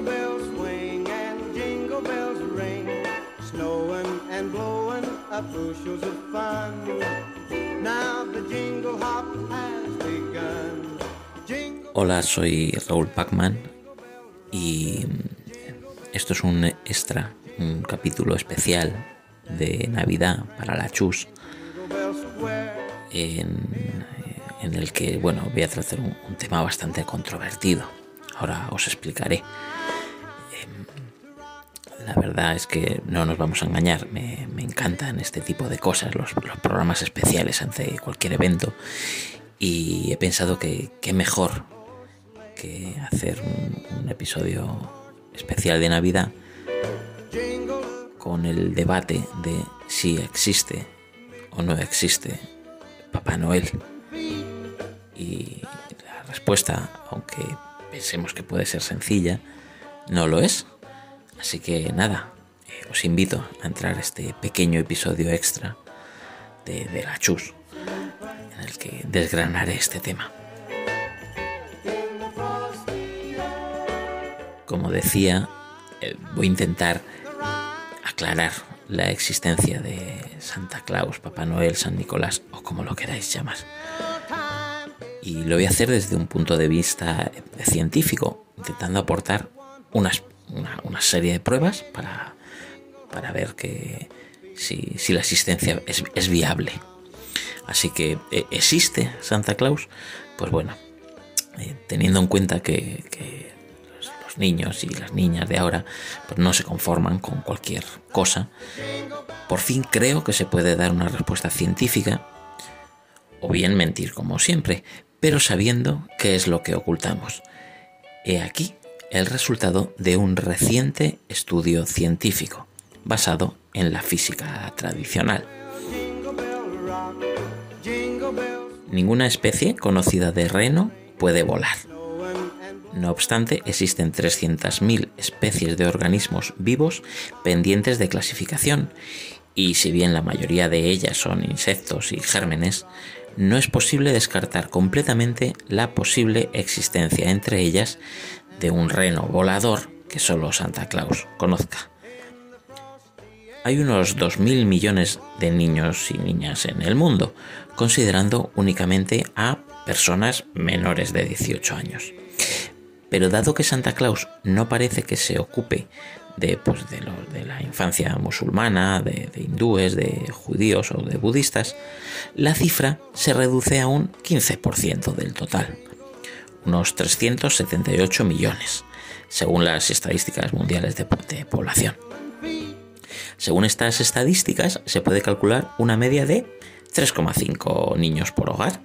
Jingle bells swing and jingle bells ring, snowing and blowing up bushels of fun. Now the jingle hop has begun. Jingle Hola, soy Raúl Pacman y esto es un extra, un capítulo especial de Navidad para la Chus en, el que, bueno, voy a tratar un tema bastante controvertido. Ahora os explicaré. Em, La verdad es que no nos vamos a engañar, me, encantan este tipo de cosas, los, programas especiales ante cualquier evento y he pensado que qué mejor que hacer un, un episodio especial de Navidad con el debate de si existe o no existe Papá Noel. Y la respuesta, aunque pensemos que puede ser sencilla, no lo es. Así que nada, eh, os invito a entrar a este pequeño episodio extra de, de la Chus, en el que desgranaré este tema. Como decía, eh, voy a intentar aclarar la existencia de Santa Claus, Papá Noel, San Nicolás o como lo queráis llamar. Y lo voy a hacer desde un punto de vista científico, intentando aportar unas- una, serie de pruebas para, para ver que si, si la existencia es, es viable. Así que, eh, ¿existe Santa Claus? Pues bueno, eh, teniendo en cuenta que, que los, los niños y las niñas de ahora pues no se conforman con cualquier cosa, por fin creo que se puede dar una respuesta científica o bien mentir como siempre, pero sabiendo qué es lo que ocultamos. He aquí el resultado de un reciente estudio científico basado en la física tradicional. Ninguna especie conocida de reno puede volar. No obstante, existen 300.000 especies de organismos vivos pendientes de clasificación, y si bien la mayoría de ellas son insectos y gérmenes, no es posible descartar completamente la posible existencia entre ellas de un reno volador que solo Santa Claus conozca. Hay unos 2.000 millones de niños y niñas en el mundo, considerando únicamente a personas menores de 18 años. Pero dado que Santa Claus no parece que se ocupe de, pues, de, de la infancia musulmana, de, hindúes, de judíos o de budistas, la cifra se reduce a un 15% del total, unos 378 millones, según las estadísticas mundiales de población. Según estas estadísticas, se puede calcular una media de 3,5 niños por hogar,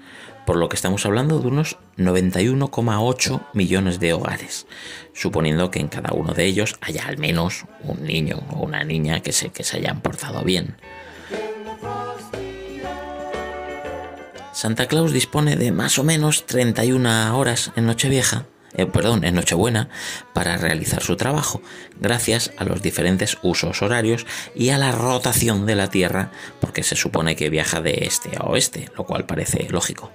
por lo que estamos hablando de unos 91,8 millones de hogares, suponiendo que en cada uno de ellos haya al menos un niño o una niña que se, que se hayan portado bien. Santa Claus dispone de más o menos 31 horas en Nochevieja, eh, perdón, en Nochebuena, para realizar su trabajo, gracias a los diferentes usos horarios y a la rotación de la Tierra, porque se supone que viaja de este a oeste, lo cual parece lógico.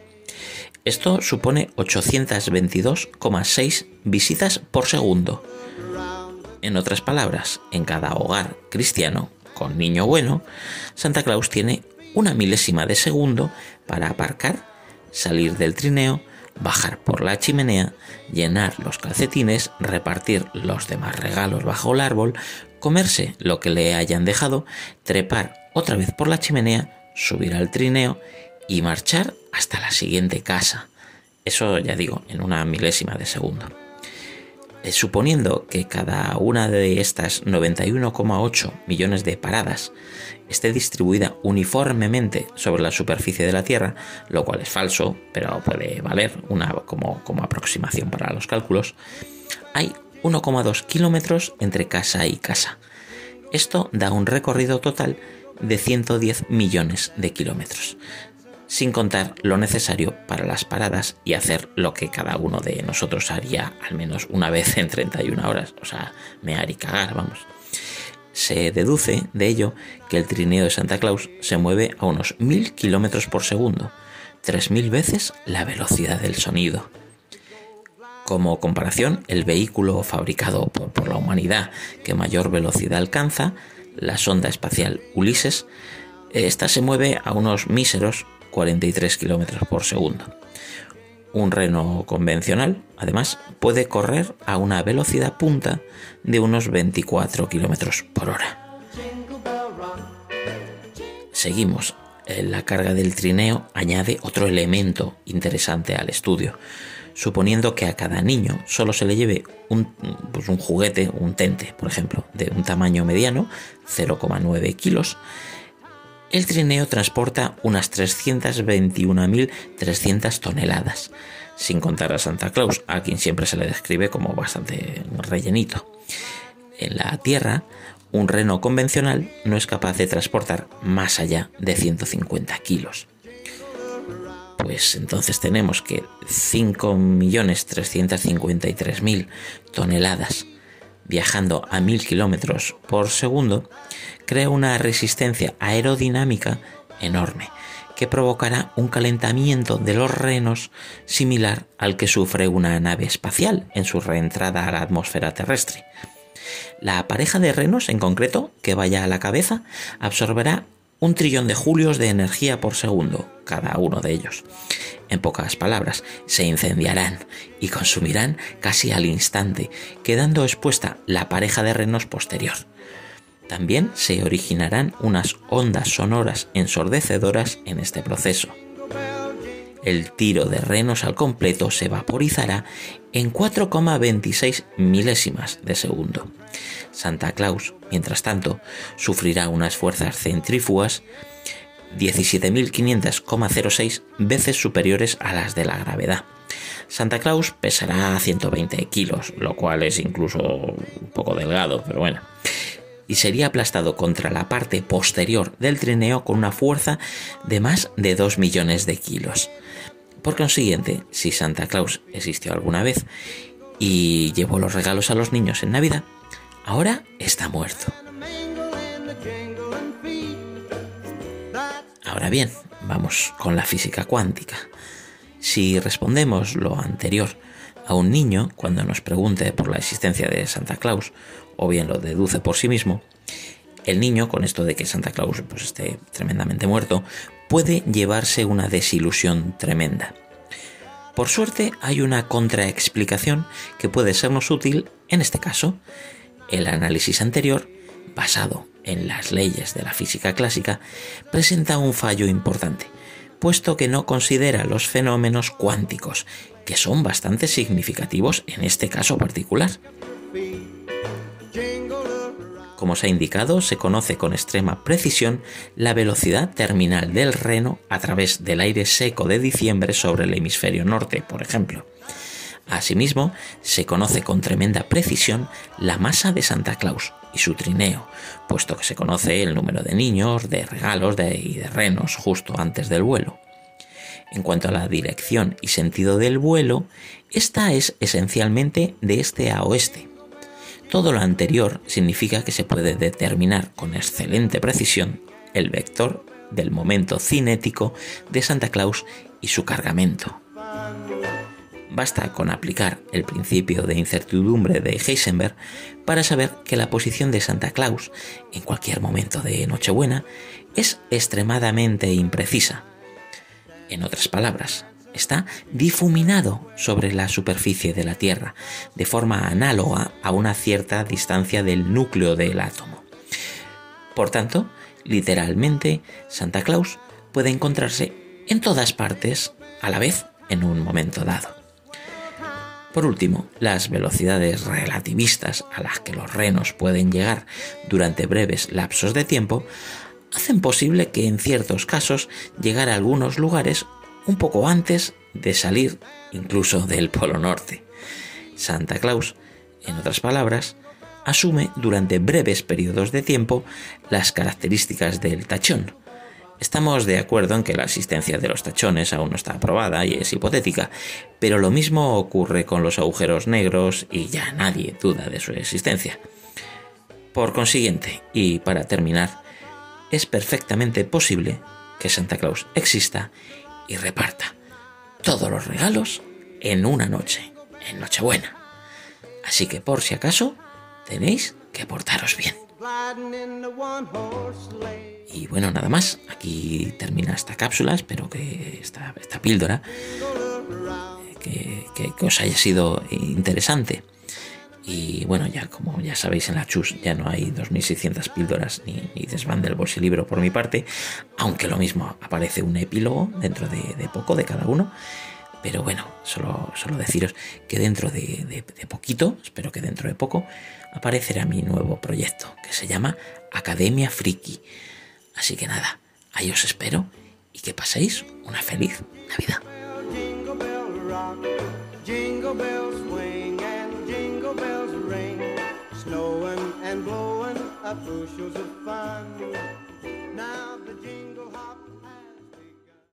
Esto supone 822,6 visitas por segundo. En otras palabras, en cada hogar cristiano con niño bueno, Santa Claus tiene una milésima de segundo para aparcar, salir del trineo, bajar por la chimenea, llenar los calcetines, repartir los demás regalos bajo el árbol, comerse lo que le hayan dejado, trepar otra vez por la chimenea, subir al trineo y marchar hasta la siguiente casa. Eso ya digo, en una milésima de segundo. Eh, suponiendo que cada una de estas 91,8 millones de paradas esté distribuida uniformemente sobre la superficie de la Tierra, lo cual es falso, pero puede valer una, como, como aproximación para los cálculos, hay 1,2 kilómetros entre casa y casa. Esto da un recorrido total de 110 millones de kilómetros, sin contar lo necesario para las paradas y hacer lo que cada uno de nosotros haría al menos una vez en 31 horas, o sea, mear y cagar, vamos. Se deduce de ello que el trineo de Santa Claus se mueve a unos 1000 kilómetros por segundo, 3000 veces la velocidad del sonido. Como comparación, el vehículo fabricado por, la humanidad que mayor velocidad alcanza, la sonda espacial Ulises, esta se mueve a unos míseros 43 km por segundo. Un reno convencional, además, puede correr a una velocidad punta de unos 24 km por hora. Seguimos. La carga del trineo añade otro elemento interesante al estudio. Suponiendo que a cada niño solo se le lleve un, pues un juguete, un tente, por ejemplo, de un tamaño mediano, 0,9 kilos, el trineo transporta unas 321.300 toneladas, sin contar a Santa Claus, a quien siempre se le describe como bastante rellenito. En la Tierra, un reno convencional no es capaz de transportar más allá de 150 kilos. Pues entonces tenemos que 5.353.000 toneladas viajando a 1000 kilómetros por segundo, crea una resistencia aerodinámica enorme que provocará un calentamiento de los renos similar al que sufre una nave espacial en su reentrada a la atmósfera terrestre. La pareja de renos en concreto, que vaya a la cabeza, absorberá un trillón de julios de energía por segundo, cada uno de ellos. En pocas palabras, se incendiarán y consumirán casi al instante, quedando expuesta la pareja de renos posterior. También se originarán unas ondas sonoras ensordecedoras en este proceso. El tiro de renos al completo se vaporizará en 4,26 milésimas de segundo. Santa Claus, mientras tanto, sufrirá unas fuerzas centrífugas 17.500,06 veces superiores a las de la gravedad. Santa Claus pesará 120 kilos, lo cual es incluso un poco delgado, pero bueno. Y sería aplastado contra la parte posterior del trineo con una fuerza de más de 2 millones de kilos. Por consiguiente, si Santa Claus existió alguna vez y llevó los regalos a los niños en Navidad, ahora está muerto. Ahora bien, vamos con la física cuántica. Si respondemos lo anterior a un niño cuando nos pregunte por la existencia de Santa Claus, o bien lo deduce por sí mismo, el niño, con esto de que Santa Claus pues, esté tremendamente muerto, puede llevarse una desilusión tremenda. Por suerte hay una contraexplicación que puede sernos útil en este caso. El análisis anterior, basado en las leyes de la física clásica, presenta un fallo importante, puesto que no considera los fenómenos cuánticos, que son bastante significativos en este caso particular. Como se ha indicado, se conoce con extrema precisión la velocidad terminal del reno a través del aire seco de diciembre sobre el hemisferio norte, por ejemplo. Asimismo, se conoce con tremenda precisión la masa de Santa Claus y su trineo, puesto que se conoce el número de niños, de regalos y de renos justo antes del vuelo. En cuanto a la dirección y sentido del vuelo, esta es esencialmente de este a oeste. Todo lo anterior significa que se puede determinar con excelente precisión el vector del momento cinético de Santa Claus y su cargamento. Basta con aplicar el principio de incertidumbre de Heisenberg para saber que la posición de Santa Claus en cualquier momento de Nochebuena es extremadamente imprecisa. En otras palabras, está difuminado sobre la superficie de la Tierra, de forma análoga a una cierta distancia del núcleo del átomo. Por tanto, literalmente, Santa Claus puede encontrarse en todas partes a la vez en un momento dado. Por último, las velocidades relativistas a las que los renos pueden llegar durante breves lapsos de tiempo hacen posible que en ciertos casos llegar a algunos lugares un poco antes de salir incluso del Polo Norte. Santa Claus, en otras palabras, asume durante breves periodos de tiempo las características del tachón, Estamos de acuerdo en que la existencia de los tachones aún no está aprobada y es hipotética, pero lo mismo ocurre con los agujeros negros y ya nadie duda de su existencia. Por consiguiente, y para terminar, es perfectamente posible que Santa Claus exista y reparta todos los regalos en una noche en Nochebuena. Así que por si acaso, tenéis que portaros bien. Y bueno, nada más. Aquí termina esta cápsula. Espero que esta, esta píldora que, que, os haya sido interesante. Y bueno, ya como ya sabéis en la chus ya no hay 2600 píldoras ni, ni desván del bolsilibro por mi parte, aunque lo mismo aparece un epílogo dentro de, poco de cada uno. Pero bueno, solo, solo deciros que dentro de, de, poquito, espero que dentro de poco, aparecerá mi nuevo proyecto que se llama Academia Friki. Así que nada, ahí os espero y que paséis una feliz Navidad.